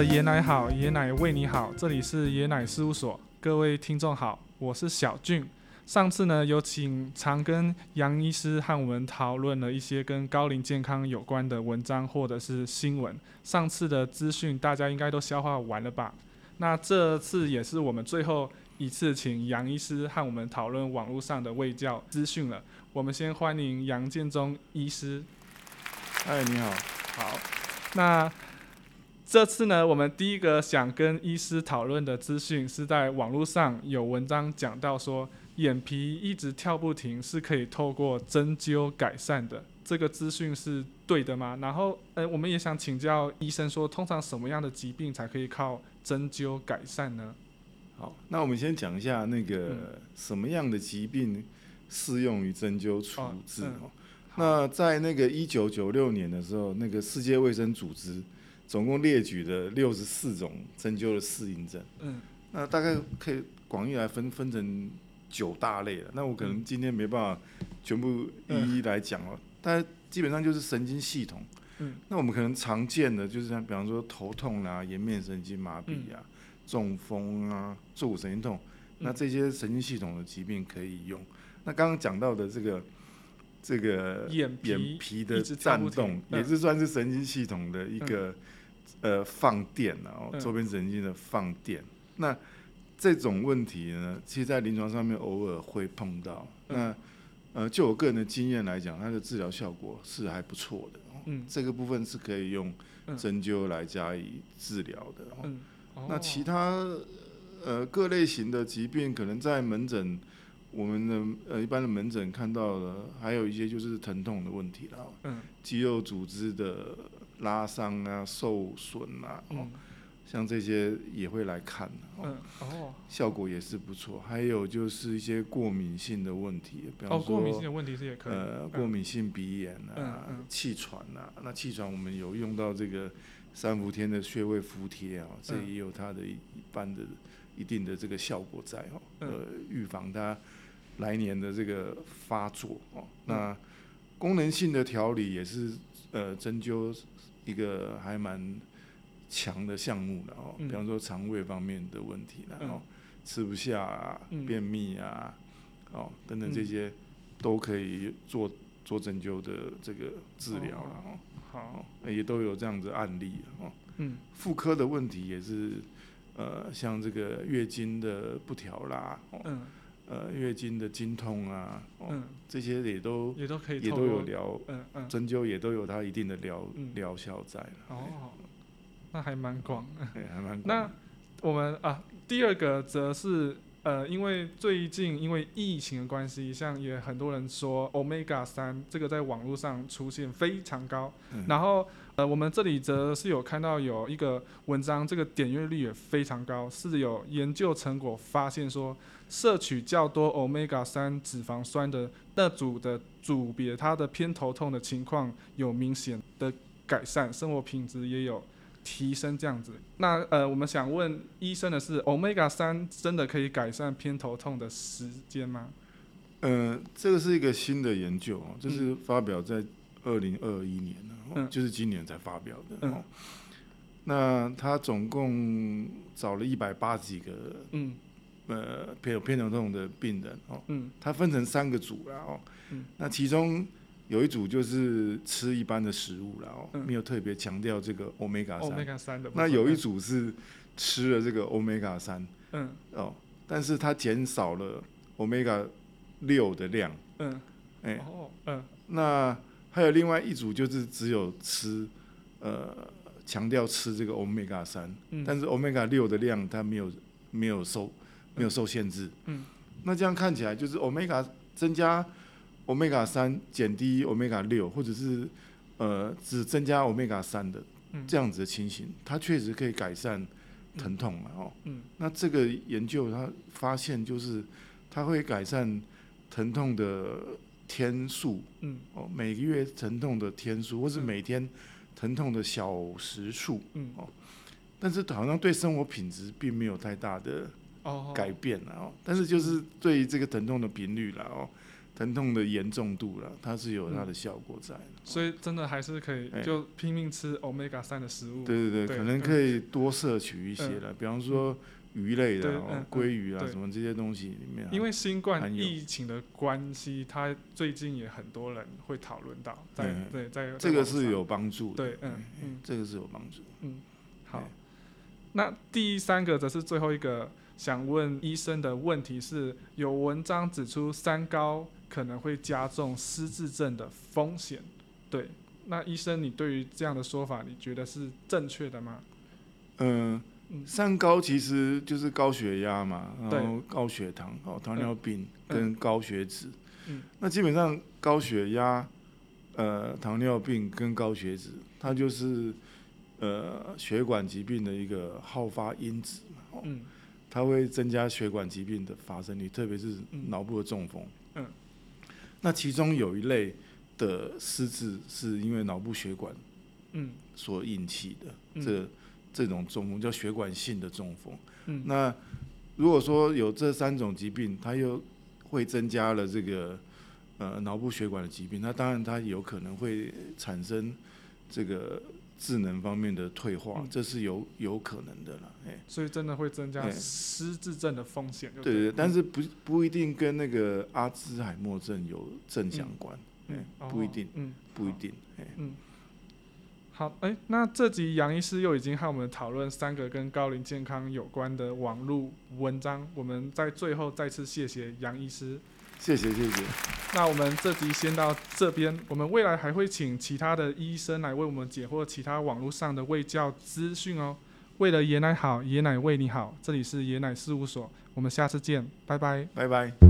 的爷奶好，爷奶为你好，这里是爷奶事务所，各位听众好，我是小俊。上次呢，有请常跟杨医师和我们讨论了一些跟高龄健康有关的文章或者是新闻。上次的资讯大家应该都消化完了吧？那这次也是我们最后一次请杨医师和我们讨论网络上的卫教资讯了。我们先欢迎杨建中医师。哎，你好。好，那这次呢，我们第一个想跟医师讨论的资讯是在网络上有文章讲到说。眼皮一直跳不停，是可以透过针灸改善的。这个资讯是对的吗？然后，呃，我们也想请教医生说，通常什么样的疾病才可以靠针灸改善呢？好，那我们先讲一下那个什么样的疾病适用于针灸处置哦。那在那个一九九六年的时候，那个世界卫生组织总共列举了六十四种针灸的适应症。嗯，那大概可以广义来分分成。九大类了，那我可能今天没办法全部一一来讲了，但基本上就是神经系统。嗯，那我们可能常见的就是像比方说头痛啊、颜面神经麻痹啊、中风啊、坐骨神经痛，那这些神经系统的疾病可以用。那刚刚讲到的这个这个眼眼皮的颤动，也是算是神经系统的一个呃放电啊，周边神经的放电。那这种问题呢，其实，在临床上面偶尔会碰到。那，呃，就我个人的经验来讲，它的治疗效果是还不错的。嗯，这个部分是可以用针灸来加以治疗的。嗯，那其他呃各类型的疾病，可能在门诊，我们的呃一般的门诊看到的，还有一些就是疼痛的问题了。嗯，肌肉组织的拉伤啊、受损啊。哦。像这些也会来看，嗯哦，效果也是不错。还有就是一些过敏性的问题，比方说过敏性的问题是也可以，呃，过敏性鼻炎啊，气喘啊。那气喘我们有用到这个三伏天的穴位敷贴啊，这也有它的一般的一定的这个效果在哦，呃，预防它来年的这个发作哦。那功能性的调理也是呃针灸一个还蛮。强的项目了哦，比方说肠胃方面的问题了哦，吃不下啊，便秘啊，哦等等这些都可以做做针灸的这个治疗了哦。好，也都有这样子案例哦。嗯，妇科的问题也是，呃，像这个月经的不调啦，嗯，呃，月经的经痛啊，嗯，这些也都也都可以也都有疗，嗯嗯，针灸也都有它一定的疗疗效在哦。那还蛮广，还蛮广。那我们啊，第二个则是呃，因为最近因为疫情的关系，像也很多人说 omega 三这个在网络上出现非常高，然后呃，我们这里则是有看到有一个文章，这个点阅率也非常高，是有研究成果发现说，摄取较多 omega 三脂肪酸的那组的组别，它的偏头痛的情况有明显的改善，生活品质也有。提升这样子，那呃，我们想问医生的是，omega 三真的可以改善偏头痛的时间吗？呃，这个是一个新的研究哦，这是发表在二零二一年的，就是今年才发表的哦。那他总共找了一百八十几个，嗯，呃，偏有偏头痛的病人哦，嗯，他分成三个组了哦，嗯，那其中。有一组就是吃一般的食物然后没有特别强调这个 omega 三。的。那有一组是吃了这个 omega 三，嗯，哦，但是他减少了 omega 六的量，嗯，哎，哦，嗯，那还有另外一组就是只有吃，呃，强调吃这个 omega 三，但是 omega 六的量它没有没有受没有受限制，嗯，那这样看起来就是 omega 增加。omega 三减低 omega 六，或者是呃只增加 omega 三的这样子的情形，它确实可以改善疼痛嘛？哦，嗯，那这个研究它发现就是它会改善疼痛的天数，嗯，哦，每个月疼痛的天数，或是每天疼痛的小时数，嗯，哦，但是好像对生活品质并没有太大的改变了哦，但是就是对于这个疼痛的频率了哦。疼痛的严重度了，它是有它的效果在。所以真的还是可以就拼命吃 omega 三的食物。对对对，可能可以多摄取一些了，比方说鱼类的，鲑鱼啊什么这些东西里面。因为新冠疫情的关系，它最近也很多人会讨论到，在对在这个是有帮助的。对，嗯嗯，这个是有帮助。嗯，好。那第三个则是最后一个想问医生的问题是：有文章指出三高可能会加重失智症的风险。对，那医生，你对于这样的说法，你觉得是正确的吗？嗯，三高其实就是高血压嘛，然后高血糖、哦糖尿病跟高血脂。嗯，那基本上高血压、呃糖尿病跟高血脂，它就是呃血管疾病的一个好发因子嘛。嗯，它会增加血管疾病的发生率，特别是脑部的中风。嗯，那其中有一类。的失智是因为脑部血管，嗯，所引起的这这种中风叫血管性的中风。嗯，那如果说有这三种疾病，它又会增加了这个呃脑部血管的疾病，那当然它有可能会产生这个智能方面的退化，这是有有可能的了。哎，所以真的会增加失智症的风险。对对，但是不不一定跟那个阿兹海默症有正相关。不一定，嗯，不一定，嗯，好，哎，那这集杨医师又已经和我们讨论三个跟高龄健康有关的网络文章，我们在最后再次谢谢杨医师，谢谢谢谢。那我们这集先到这边，我们未来还会请其他的医生来为我们解惑其他网络上的卫教资讯哦。为了爷奶好，爷奶为你好，这里是爷奶事务所，我们下次见，拜拜，拜拜。